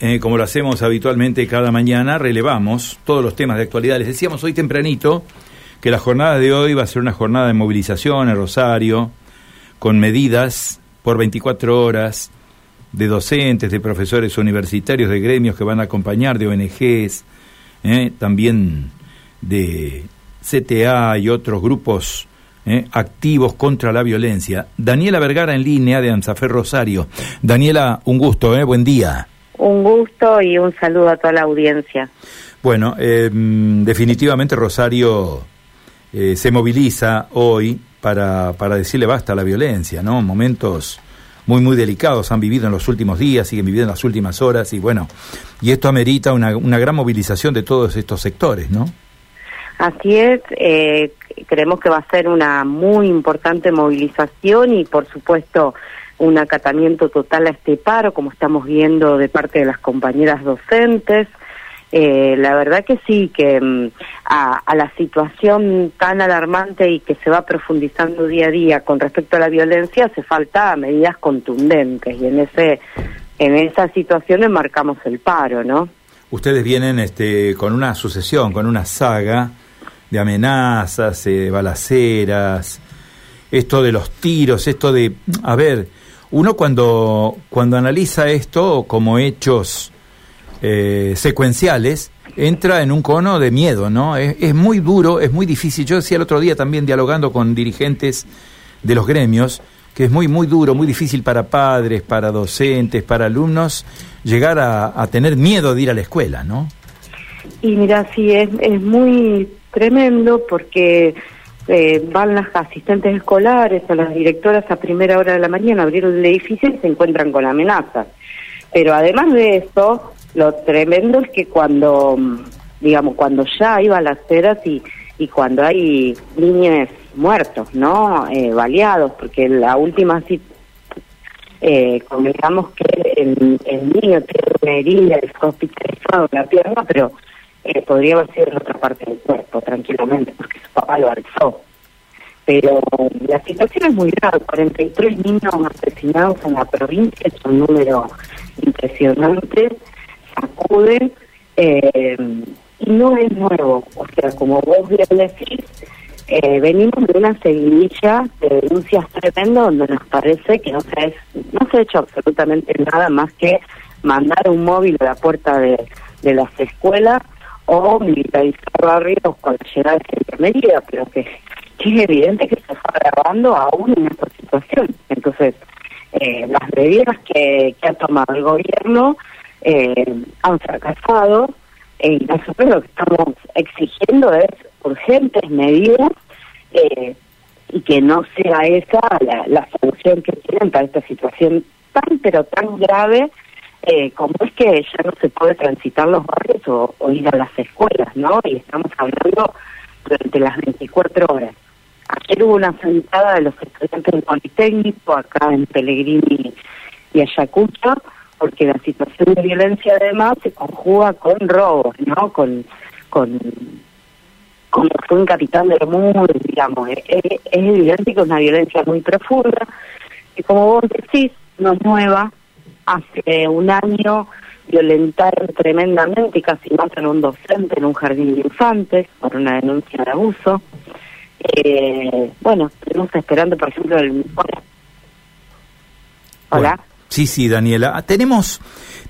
eh, como lo hacemos habitualmente cada mañana, relevamos todos los temas de actualidad. Les decíamos hoy tempranito que la jornada de hoy va a ser una jornada de movilización en Rosario, con medidas por 24 horas de docentes, de profesores universitarios, de gremios que van a acompañar, de ONGs, eh, también de CTA y otros grupos eh, activos contra la violencia. Daniela Vergara en línea de Anzafer Rosario. Daniela, un gusto, ¿eh? buen día. Un gusto y un saludo a toda la audiencia. Bueno, eh, definitivamente Rosario eh, se moviliza hoy para, para decirle basta a la violencia, ¿no? Momentos muy, muy delicados han vivido en los últimos días, siguen viviendo en las últimas horas y bueno, y esto amerita una, una gran movilización de todos estos sectores, ¿no? Así es, eh, creemos que va a ser una muy importante movilización y por supuesto un acatamiento total a este paro, como estamos viendo de parte de las compañeras docentes. Eh, la verdad que sí, que mm, a, a, la situación tan alarmante y que se va profundizando día a día con respecto a la violencia, hace falta medidas contundentes y en ese en esa situación marcamos el paro, ¿no? Ustedes vienen este, con una sucesión, con una saga de amenazas, eh, balaceras, esto de los tiros, esto de, a ver, uno cuando, cuando analiza esto como hechos eh, secuenciales, entra en un cono de miedo, ¿no? Es, es, muy duro, es muy difícil. Yo decía el otro día también dialogando con dirigentes de los gremios, que es muy, muy duro, muy difícil para padres, para docentes, para alumnos, llegar a, a tener miedo de ir a la escuela, ¿no? Y mira, sí, es, es muy tremendo porque eh, van las asistentes escolares o las directoras a primera hora de la mañana a abrir el edificio y se encuentran con amenazas. Pero además de eso, lo tremendo es que cuando, digamos, cuando ya hay balaceras y, y cuando hay niños muertos, ¿no? Eh, baleados, porque la última eh, comentamos que el, el niño tiene una herida, está hospitalizado en la pierna, pero eh, podría haber sido en otra parte del cuerpo, tranquilamente, porque su papá lo alzó. Pero la situación es muy grave, 43 niños asesinados en la provincia, es un número impresionante, sacude, eh, y no es nuevo, o sea, como vos bien decís, eh, venimos de una seguidilla de denuncias tremendas donde nos parece que no se, es, no se ha hecho absolutamente nada más que mandar un móvil a la puerta de las escuelas o militarizar barrios con llegar a esa medida, pero que, es evidente que se está agravando aún en esta situación. Entonces, eh, las medidas que, ha tomado el gobierno eh, han fracasado y nosotros lo que estamos exigiendo es urgentes medidas eh, y que no sea esa la, la solución que tienen para esta situación tan pero tan grave eh, como es que ya no se puede transitar los barrios o, ir a las escuelas, ¿no? Y estamos hablando durante las 24 horas. Ayer hubo una sentada de los estudiantes del Politécnico acá en Pellegrini y Ayacucho, porque la situación de violencia además se conjuga con robos, ¿no? Con, con como fue un capitán del mundo, digamos. Es, es, evidente que es una violencia muy profunda y como vos decís, no es nueva, hace un año violentaron tremendamente y casi matan a un docente en un jardín de infantes por una denuncia de abuso. Eh, bueno, estamos esperando, por ejemplo, el... Hola. Hola. Bueno, sí, sí, Daniela. Tenemos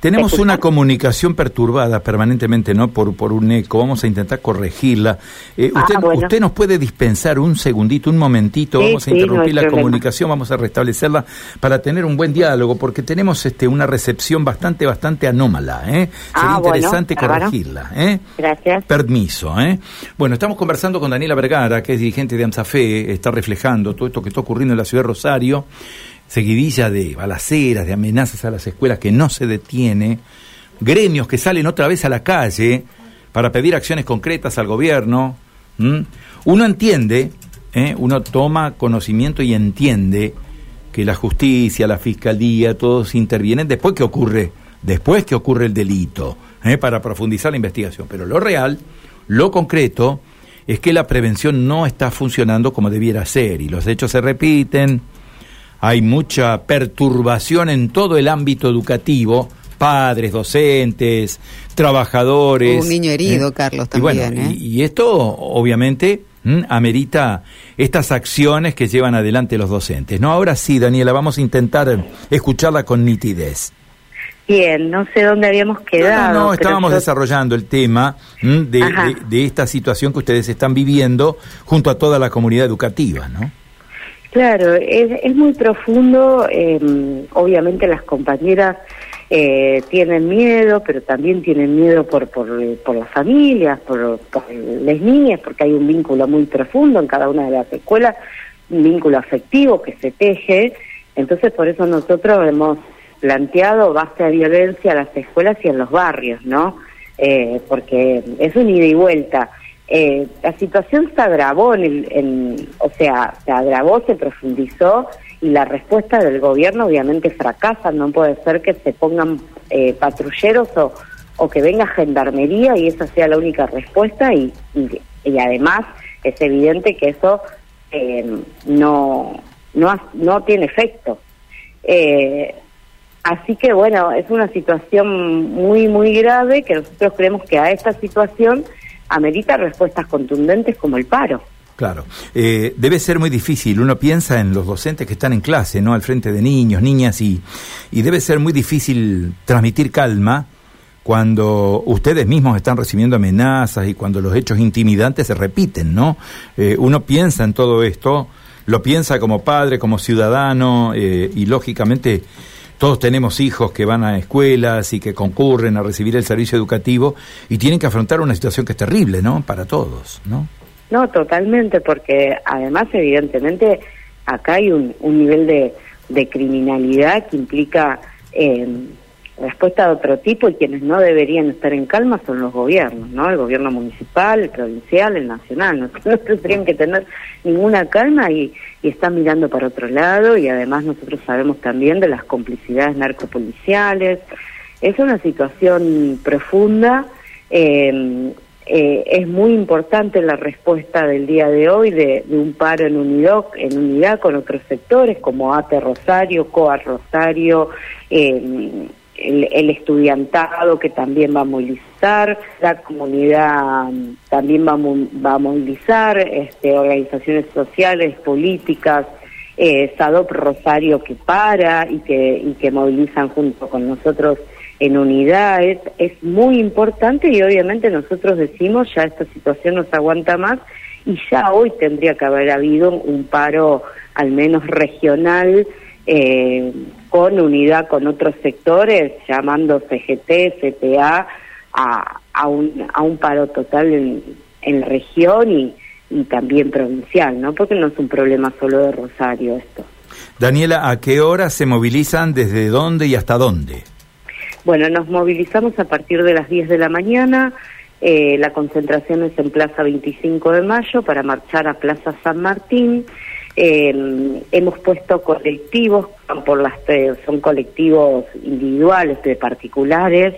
tenemos una comunicación perturbada permanentemente, ¿no? Por, por un eco. Vamos a intentar corregirla. Eh, usted, ah, bueno. usted nos puede dispensar un segundito, un momentito. Sí, vamos a interrumpir sí, no la problema. comunicación, vamos a restablecerla para tener un buen diálogo, porque tenemos este una recepción bastante, bastante anómala. ¿eh? Sería ah, interesante bueno, corregirla. ¿eh? Gracias. Permiso. ¿eh? Bueno, estamos conversando con Daniela Vergara, que es dirigente de AMSAFE, está reflejando todo esto que está ocurriendo en la ciudad de Rosario seguidilla de balaceras, de amenazas a las escuelas que no se detiene, gremios que salen otra vez a la calle para pedir acciones concretas al gobierno. Uno entiende, ¿eh? uno toma conocimiento y entiende que la justicia, la fiscalía, todos intervienen después que ocurre, después que ocurre el delito, ¿eh? para profundizar la investigación. Pero lo real, lo concreto, es que la prevención no está funcionando como debiera ser y los hechos se repiten, hay mucha perturbación en todo el ámbito educativo, padres, docentes, trabajadores. Un niño herido, Carlos, también. Y, bueno, y, esto, obviamente, amerita estas acciones que llevan adelante los docentes. No, ahora sí, Daniela, vamos a intentar escucharla con nitidez. Bien, no sé dónde habíamos quedado. No, no, estábamos desarrollando el tema de, esta situación que ustedes están viviendo junto a toda la comunidad educativa, ¿no? Claro, es, muy profundo. Em, obviamente las compañeras eh, tienen miedo, pero también tienen miedo por, por, por las familias, por, por las niñas, porque hay un vínculo muy profundo en cada una de las escuelas, un vínculo afectivo que se teje. Entonces, por eso nosotros hemos planteado base a violencia a las escuelas y en los barrios, ¿no? Eh, porque es un ida y vuelta. Eh, la situación se agravó, en, o sea, se agravó, se profundizó y la respuesta del gobierno obviamente fracasa. No puede ser que se pongan eh, patrulleros o, o que venga gendarmería y esa sea la única respuesta y, y, además es evidente que eso no, no, no tiene efecto. Eh, Así que bueno, es una situación muy, muy grave que nosotros creemos que a esta situación amerita respuestas contundentes como el paro. Claro, eh, debe ser muy difícil. Uno piensa en los docentes que están en clase, ¿no? Al frente de niños, niñas, y, y debe ser muy difícil transmitir calma cuando ustedes mismos están recibiendo amenazas y cuando los hechos intimidantes se repiten, ¿no? Eh, uno piensa en todo esto, lo piensa como padre, como ciudadano, eh, y lógicamente todos tenemos hijos que van a escuelas y que concurren a recibir el servicio educativo y tienen que afrontar una situación que es terrible, ¿no? Para todos, ¿no? No, totalmente, porque además, evidentemente, acá hay un, un nivel de, criminalidad que implica eh, respuesta de otro tipo y quienes no deberían estar en calma son los gobiernos, ¿no? El gobierno municipal, el provincial, el nacional. No, no tendrían que tener ninguna calma y, y están mirando para otro lado y además nosotros sabemos también de las complicidades narcopoliciales. Es una situación profunda. Eh, eh, es muy importante la respuesta del día de hoy de, un paro en unidad con otros sectores como ATE Rosario, COA Rosario, eh, el, estudiantado que también va a movilizar, la comunidad también va, va a movilizar, este, organizaciones sociales, políticas, eh, SADOP Rosario que para y que, y que movilizan junto con nosotros en unidad. Es, es muy importante y obviamente nosotros decimos ya esta situación nos aguanta más y ya hoy tendría que haber habido un paro al menos regional eh, con unidad con otros sectores, llamando CGT, CTA, a, a, un, a un paro total en, en la región y, y también provincial, ¿no? Porque no es un problema solo de Rosario esto. Daniela, ¿a qué hora se movilizan? ¿Desde dónde y hasta dónde? Bueno, nos movilizamos a partir de las 10 de la mañana. Eh, la concentración es en Plaza 25 de Mayo para marchar a Plaza San Martín. Eh, hemos puesto colectivos, por las, son colectivos individuales, de particulares,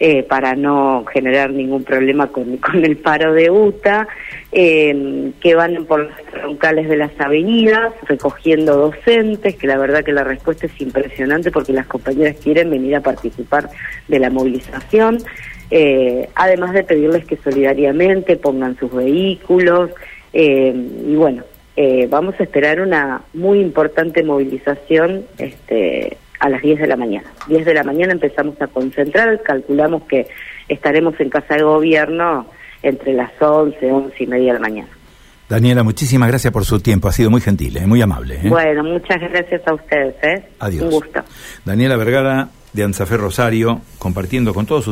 eh, para no generar ningún problema con, con el paro de UTA, eh, que van por los troncales de las avenidas recogiendo docentes, que la verdad que la respuesta es impresionante porque las compañeras quieren venir a participar de la movilización. Eh, además de pedirles que solidariamente pongan sus vehículos eh, y bueno, eh, vamos a esperar una muy importante movilización este, a las 10 de la mañana. 10 de la mañana empezamos a concentrar, calculamos que estaremos en casa de gobierno entre las 11, 11 y media de la mañana. Daniela, muchísimas gracias por su tiempo, ha sido muy gentil, ¿eh? muy amable. ¿eh? Bueno, muchas gracias a ustedes. ¿eh? Adiós. Un gusto. Daniela Vergara, de Anzafé Rosario, compartiendo con todos sus